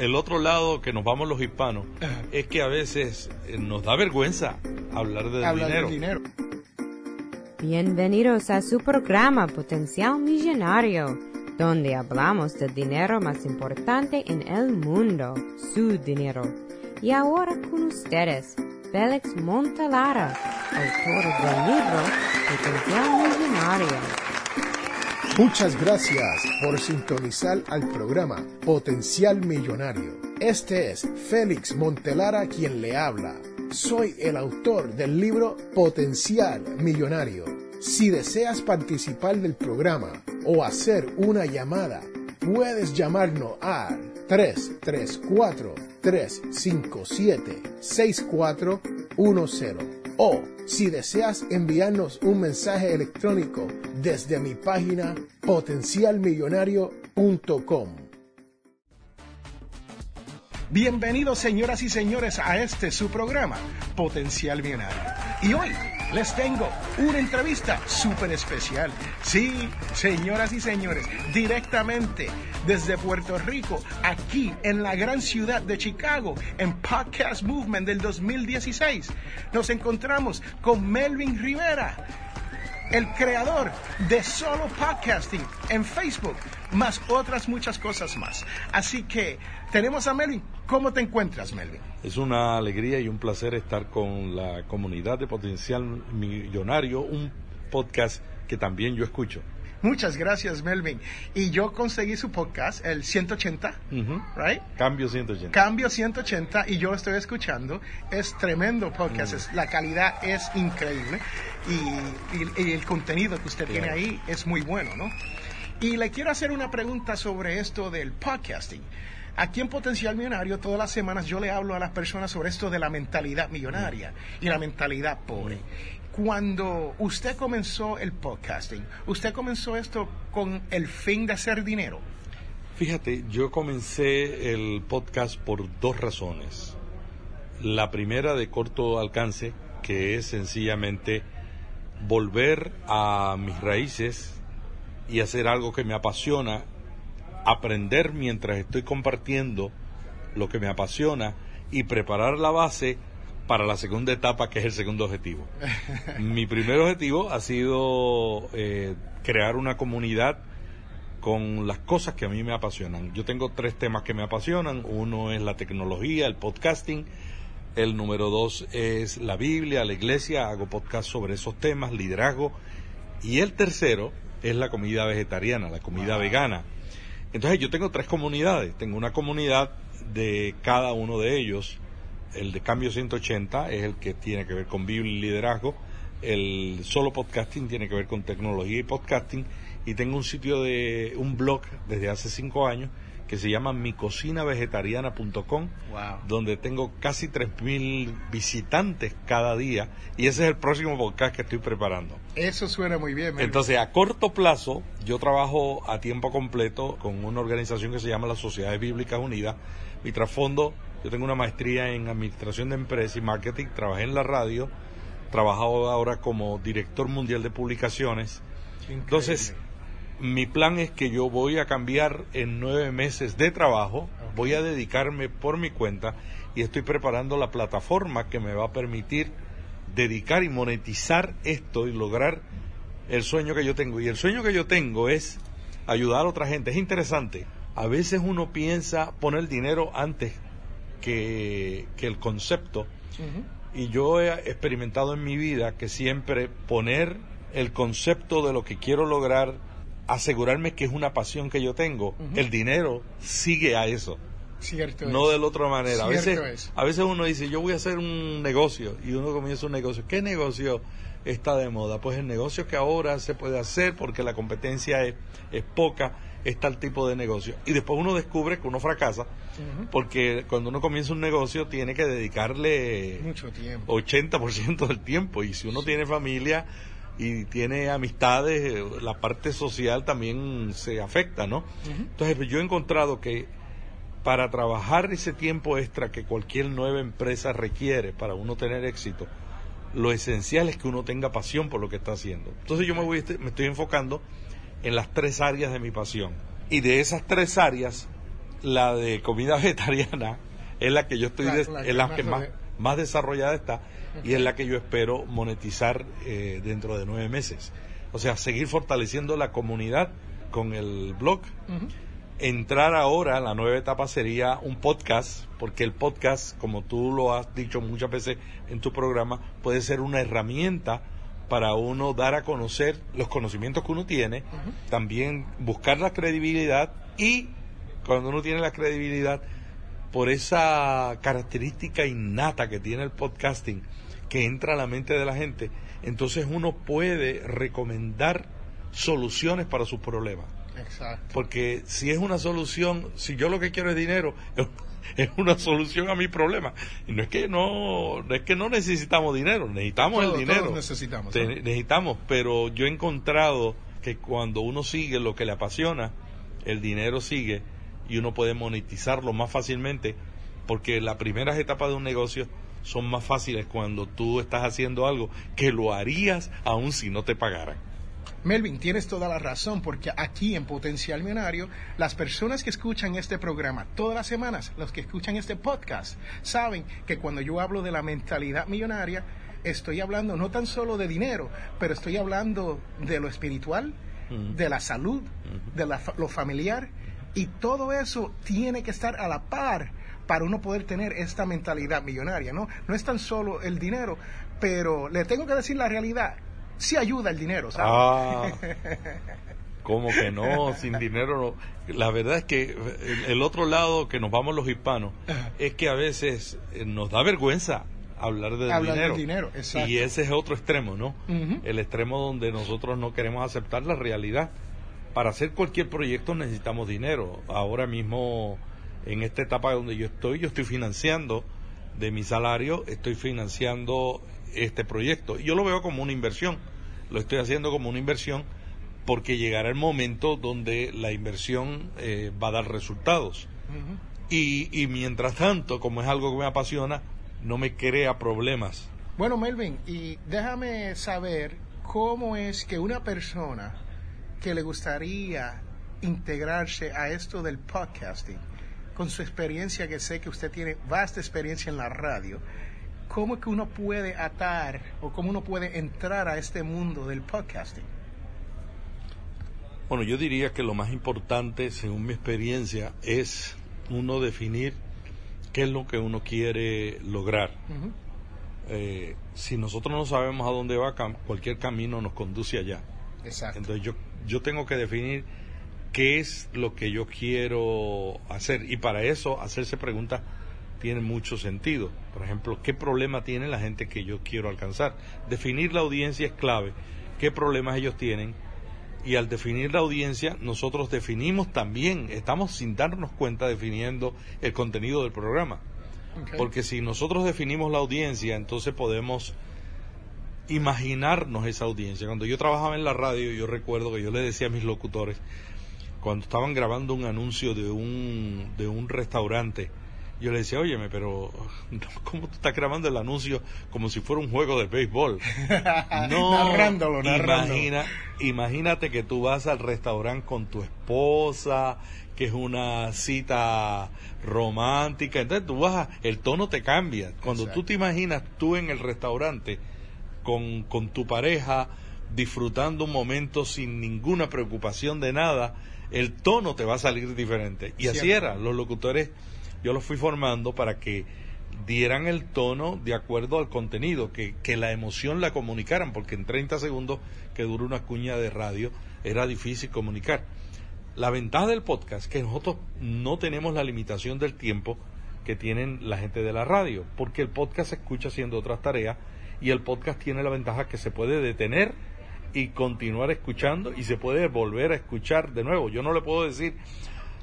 el otro lado que nos vamos los hispanos es que a veces eh, nos da vergüenza hablar del Hablar dinero. del dinero. Bienvenidos a su programa Potencial Millonario, donde hablamos del dinero más importante en el mundo, su dinero. Y ahora con ustedes, Félix Montalara, autor del libro Potencial Millonario. Muchas gracias por sintonizar al programa Potencial Millonario. Este es Félix Montelara quien le habla. Soy el autor del libro Potencial Millonario. Si deseas participar del programa o hacer una llamada, puedes llamarnos al 334-357-6410 o si deseas enviarnos un mensaje electrónico desde mi página potencialmillonario.com. Bienvenidos señoras y señores a este su programa, Potencial Millonario. Y hoy les tengo una entrevista súper especial. Sí, señoras y señores, directamente desde Puerto Rico, aquí en la gran ciudad de Chicago, en Podcast Movement del 2016, nos encontramos con Melvin Rivera el creador de Solo Podcasting en Facebook, más otras muchas cosas más. Así que tenemos a Melvin. ¿Cómo te encuentras, Melvin? Es una alegría y un placer estar con la comunidad de Potencial Millonario, un podcast que también yo escucho. Muchas gracias, Melvin. Y yo conseguí su podcast, el 180, Ujú. ¿right? Cambio 180. Cambio 180 y yo lo estoy escuchando. Es tremendo podcast, es- la calidad es increíble y, y- y el contenido que usted tiene ahí es muy bueno, ¿no? Y le quiero hacer una pregunta sobre esto del podcasting. Aquí en Potencial Millonario, todas las semanas yo le hablo a las personas sobre esto de la mentalidad millonaria y la mentalidad pobre. Cuando usted comenzó el podcasting, ¿usted comenzó esto con el fin de hacer dinero? Fíjate, yo comencé el podcast por dos razones. La primera de corto alcance, que es sencillamente volver a mis raíces y hacer algo que me apasiona, aprender mientras estoy compartiendo lo que me apasiona y preparar la base para la segunda etapa, que es el segundo objetivo. Mi primer objetivo ha sido eh, crear una comunidad con las cosas que a mí me apasionan. Yo tengo tres temas que me apasionan. Uno es la tecnología, el podcasting. El número dos es la Biblia, la iglesia. Hago podcast sobre esos temas, liderazgo. Y el tercero es la comida vegetariana, la comida vegana. Entonces yo tengo tres comunidades. Tengo una comunidad de cada uno de ellos. El de Cambio 180 es el que tiene que ver con Biblia y liderazgo. El solo podcasting tiene que ver con tecnología y podcasting. Y tengo un sitio de un blog desde hace cinco años que se llama micocinavegetariana.com Wow. donde tengo casi 3.000 visitantes cada día y ese es el próximo podcast que estoy preparando. Eso suena muy bien. Entonces, a corto plazo, yo trabajo a tiempo completo con una organización que se llama las Sociedades Bíblicas Unidas. Mi trasfondo, yo tengo una maestría en Administración de Empresas y Marketing, trabajé en la radio, trabajo ahora como director mundial de publicaciones. Increíble. Entonces, mi plan es que yo voy a cambiar en nueve meses de trabajo, voy a dedicarme por mi cuenta y estoy preparando la plataforma que me va a permitir dedicar y monetizar esto y lograr el sueño que yo tengo. Y el sueño que yo tengo es ayudar a otra gente. Es interesante. A veces uno piensa poner dinero antes que, que el concepto. Y yo he experimentado en mi vida que siempre poner el concepto de lo que quiero lograr, asegurarme que es una pasión que yo tengo, el dinero sigue a eso, Cierto. no es. de la otra manera. A veces, es. a veces uno dice, yo voy a hacer un negocio y uno comienza un negocio. ¿Qué negocio está de moda? Pues el negocio que ahora se puede hacer porque la competencia es, es poca, es tal tipo de negocio. Y después uno descubre que uno fracasa porque cuando uno comienza un negocio tiene que dedicarle Mucho tiempo. 80% del tiempo y si uno tiene familia y tiene amistades, la parte social también se afecta, ¿no? Entonces pues, yo he encontrado que para trabajar ese tiempo extra que cualquier nueva empresa requiere para uno tener éxito, lo esencial es que uno tenga pasión por lo que está haciendo. Entonces yo me, voy, me estoy enfocando en las tres áreas de mi pasión. Y de esas tres áreas, la de comida vegetariana es la que yo estoy, es la que más, más desarrollada está y es la que yo espero monetizar eh, dentro de nueve meses. O sea, seguir fortaleciendo la comunidad con el blog. Entrar ahora, la nueva etapa sería un podcast, porque el podcast, como tú lo has dicho muchas veces en tu programa, puede ser una herramienta para uno dar a conocer los conocimientos que uno tiene, también buscar la credibilidad y cuando uno tiene la credibilidad, por esa característica innata que tiene el podcasting, que entra a la mente de la gente, entonces uno puede recomendar soluciones para sus problemas. Exacto. Porque si es una solución, si yo lo que quiero es dinero, es una solución a mi problema. Y no es que no, es que no necesitamos dinero, necesitamos el dinero. necesitamos. Necesitamos, pero yo he encontrado que cuando uno sigue lo que le apasiona, el dinero sigue y uno puede monetizarlo más fácilmente porque las primeras etapas de un negocio son más fáciles cuando tú estás haciendo algo que lo harías aun si no te pagaran. Melvin, tienes toda la razón, porque aquí en Potencial Millonario, las personas que escuchan este programa todas las semanas, los que escuchan este podcast, saben que cuando yo hablo de la mentalidad millonaria, estoy hablando no tan solo de dinero, pero estoy hablando de lo espiritual, de la salud, de lo familiar, y todo eso tiene que estar a la par para uno poder tener esta mentalidad millonaria, ¿no? No es tan solo el dinero, pero le tengo que decir la realidad, sí ayuda el dinero, ¿sabes? Ah, ¿Cómo que no? Sin dinero no. La verdad es que el, otro lado que nos vamos los hispanos es que a veces eh, nos da vergüenza hablar del hablar dinero. Del dinero exacto. Y ese es otro extremo, ¿no? El extremo donde nosotros no queremos aceptar la realidad. Para hacer cualquier proyecto necesitamos dinero. Ahora mismo, en esta etapa donde yo estoy, yo estoy financiando de mi salario, estoy financiando este proyecto. Yo lo veo como una inversión, lo estoy haciendo como una inversión porque llegará el momento donde la inversión eh, va a dar resultados. y, y mientras tanto, como es algo que me apasiona, no me crea problemas. Bueno, Melvin, y déjame saber cómo es que una persona que le gustaría integrarse a esto del podcasting, con su experiencia, que sé que usted tiene vasta experiencia en la radio, ¿cómo es que uno puede atar o cómo uno puede entrar a este mundo del podcasting? Bueno, yo diría que lo más importante, según mi experiencia, es uno definir qué es lo que uno quiere lograr. Eh, si nosotros no sabemos a dónde va, cualquier camino nos conduce allá. Exacto. Entonces yo, yo tengo que definir qué es lo que yo quiero hacer y para eso hacerse preguntas tiene mucho sentido. Por ejemplo, ¿qué problema tiene la gente que yo quiero alcanzar? Definir la audiencia es clave. ¿Qué problemas ellos tienen? Y al definir la audiencia, nosotros definimos también, estamos sin darnos cuenta definiendo el contenido del programa. Porque si nosotros definimos la audiencia, entonces podemos imaginarnos esa audiencia. Cuando yo trabajaba en la radio, yo recuerdo que yo le decía a mis locutores, cuando estaban grabando un anuncio de un, de un restaurante, yo le decía, óyeme, pero ¿cómo tú estás grabando el anuncio como si fuera un juego de béisbol? No, narrándolo, Imagina, imagínate que tú vas al restaurante con tu esposa, que es una cita romántica, entonces tú vas, el tono te cambia. Cuando tú te imaginas tú en el restaurante con, con tu pareja, disfrutando un momento sin ninguna preocupación de nada, el tono te va a salir diferente. Y así era, los locutores yo los fui formando para que dieran el tono de acuerdo al contenido, que, que la emoción la comunicaran, porque en 30 segundos que dura una cuña de radio era difícil comunicar. La ventaja del podcast es que nosotros no tenemos la limitación del tiempo que tienen la gente de la radio, porque el podcast se escucha haciendo otras tareas y el podcast tiene la ventaja que se puede detener y continuar escuchando y se puede volver a escuchar de nuevo. Yo no le puedo decir,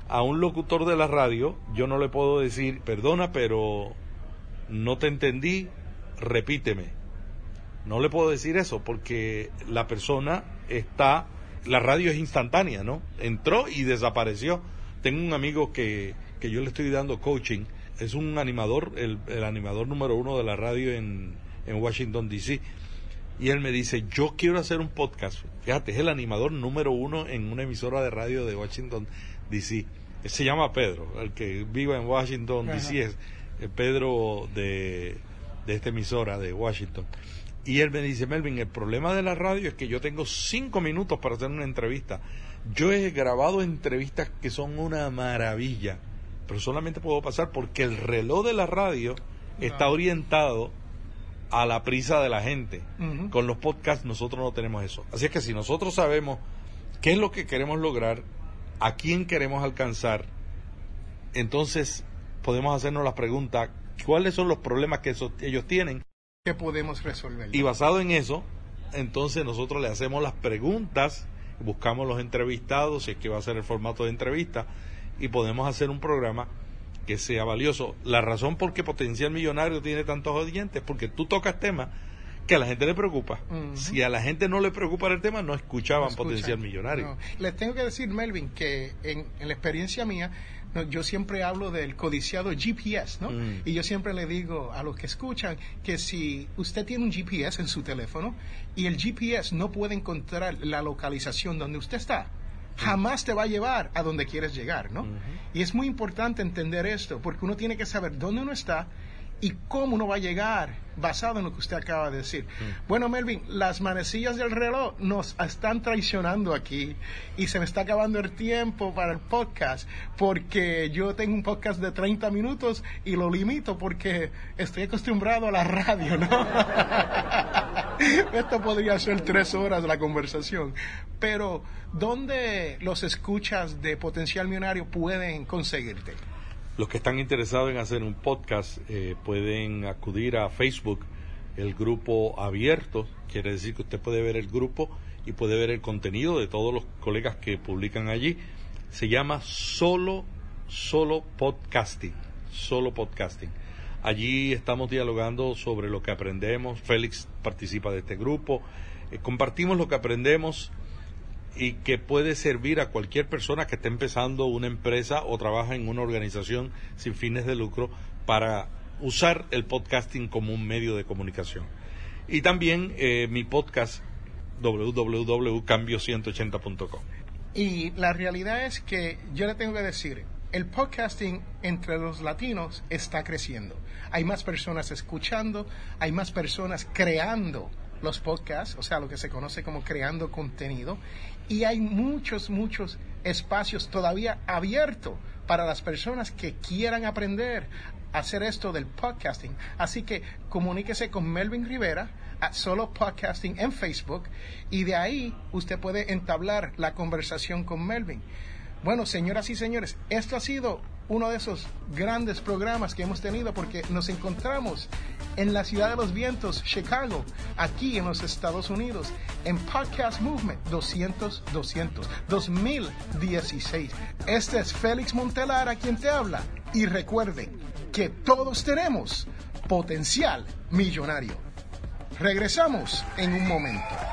a un locutor de la radio, yo no le puedo decir, perdona, pero no te entendí, repíteme. No le puedo decir eso porque la persona está, la radio es instantánea, ¿no? Entró y desapareció. Tengo un amigo que, que yo le estoy dando coaching, es un animador, el, el animador número uno de la radio en, en Washington, D.C. Y él me dice, yo quiero hacer un podcast. Fíjate, es el animador número uno en una emisora de radio de Washington, D.C se llama Pedro, el que vive en Washington, D.C., es eh, Pedro de, de esta emisora de Washington. Y él me dice, Melvin, el problema de la radio es que yo tengo cinco minutos para hacer una entrevista. Yo he grabado entrevistas que son una maravilla, pero solamente puedo pasar porque el reloj de la radio está orientado a la prisa de la gente. Con los podcasts nosotros no tenemos eso. Así es que si nosotros sabemos qué es lo que queremos lograr, a quién queremos alcanzar, entonces podemos hacernos la pregunta, ¿cuáles son los problemas que ellos tienen? Que podemos resolver. Y basado en eso, entonces nosotros le hacemos las preguntas, buscamos los entrevistados, si es que va a ser el formato de entrevista, y podemos hacer un programa que sea valioso. La razón por qué Potencial Millonario tiene tantos oyentes es porque tú tocas temas que a la gente le preocupa. Si a la gente no le preocupa el tema, no escuchaban Potencial Millonario. Les tengo que decir, Melvin, que en, la experiencia mía, yo siempre hablo del codiciado GPS, ¿no? Mm. Y yo siempre le digo a los que escuchan que si usted tiene un GPS en su teléfono y el GPS no puede encontrar la localización donde usted está, jamás te va a llevar a donde quieres llegar, ¿no? Y es muy importante entender esto, porque uno tiene que saber dónde uno está y cómo uno va a llegar basado en lo que usted acaba de decir. Mm. Bueno, Melvin, las manecillas del reloj nos están traicionando aquí y se me está acabando el tiempo para el podcast porque yo tengo un podcast de 30 minutos y lo limito porque estoy acostumbrado a la radio, ¿no? Esto podría ser tres horas la conversación. Pero, ¿dónde los escuchas de Potencial Millonario pueden conseguirte? Los que están interesados en hacer un podcast eh, pueden acudir a Facebook, el grupo abierto, quiere decir que usted puede ver el grupo y puede ver el contenido de todos los colegas que publican allí. Se llama Solo, Solo Podcasting, Solo Podcasting. Allí estamos dialogando sobre lo que aprendemos. Félix participa de este grupo. Eh, compartimos lo que aprendemos y que puede servir a cualquier persona que esté empezando una empresa o trabaja en una organización sin fines de lucro para usar el podcasting como un medio de comunicación. Y también eh, mi podcast www.cambio180.com. Y la realidad es que yo le tengo que decir, el podcasting entre los latinos está creciendo. Hay más personas escuchando, hay más personas creando los podcasts, o sea, lo que se conoce como creando contenido, y hay muchos, muchos espacios todavía abiertos para las personas que quieran aprender a hacer esto del podcasting. Así que comuníquese con Melvin Rivera a Solo Podcasting en Facebook y de ahí usted puede entablar la conversación con Melvin. Bueno, señoras y señores, esto ha sido uno de esos grandes programas que hemos tenido porque nos encontramos en la ciudad de los vientos, Chicago, aquí en los Estados Unidos, en Podcast Movement 200 200 2016. Este es Félix Montelar a quien te habla y recuerden que todos tenemos potencial millonario. Regresamos en un momento.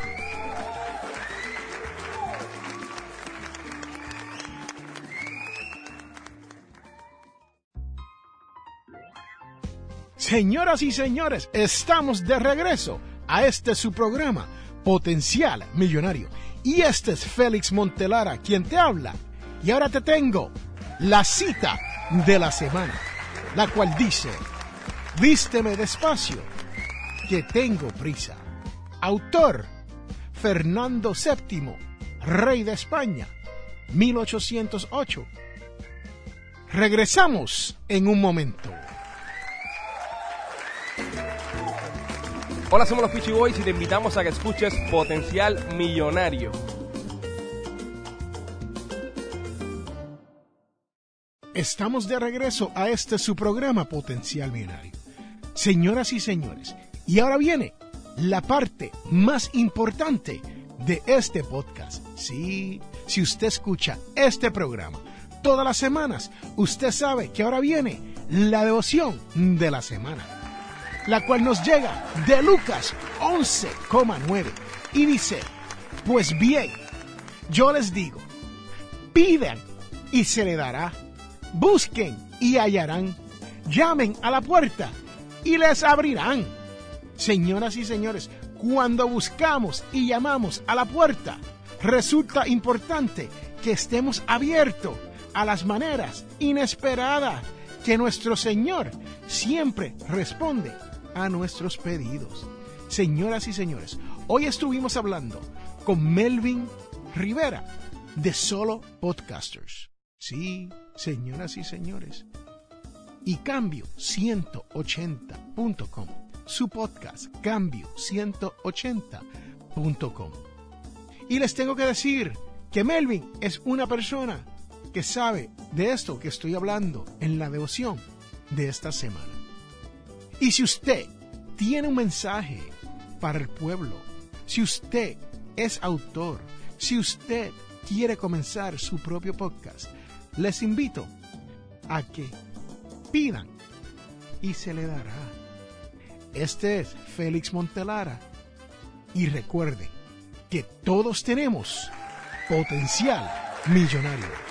Señoras y señores, estamos de regreso a este su programa, Potencial Millonario. Y este es Félix Montelara quien te habla. Y ahora te tengo la cita de la semana, la cual dice, vísteme despacio, que tengo prisa. Autor, Fernando VII, rey de España, 1808. Regresamos en un momento. Hola, somos los Peachy Boys y te invitamos a que escuches Potencial Millonario. Estamos de regreso a este su programa Potencial Millonario. Señoras y señores, y ahora viene la parte más importante de este podcast. Sí, si usted escucha este programa todas las semanas, usted sabe que ahora viene la devoción de la semana, la cual nos llega de Lucas 11,9 y dice, pues bien, yo les digo, pidan y se le dará, busquen y hallarán, llamen a la puerta y les abrirán. Señoras y señores, cuando buscamos y llamamos a la puerta, resulta importante que estemos abiertos a las maneras inesperadas que nuestro Señor siempre responde a nuestros pedidos. Señoras y señores, hoy estuvimos hablando con Melvin Rivera de Solo Podcasters. Sí, señoras y señores. Y cambio 180.com. Su podcast cambio 180.com. Y les tengo que decir que Melvin es una persona que sabe de esto que estoy hablando en la devoción de esta semana. Y si usted tiene un mensaje para el pueblo, si usted es autor, si usted quiere comenzar su propio podcast, les invito a que pidan y se le dará. Este es Félix Montelara y recuerde que todos tenemos potencial millonario.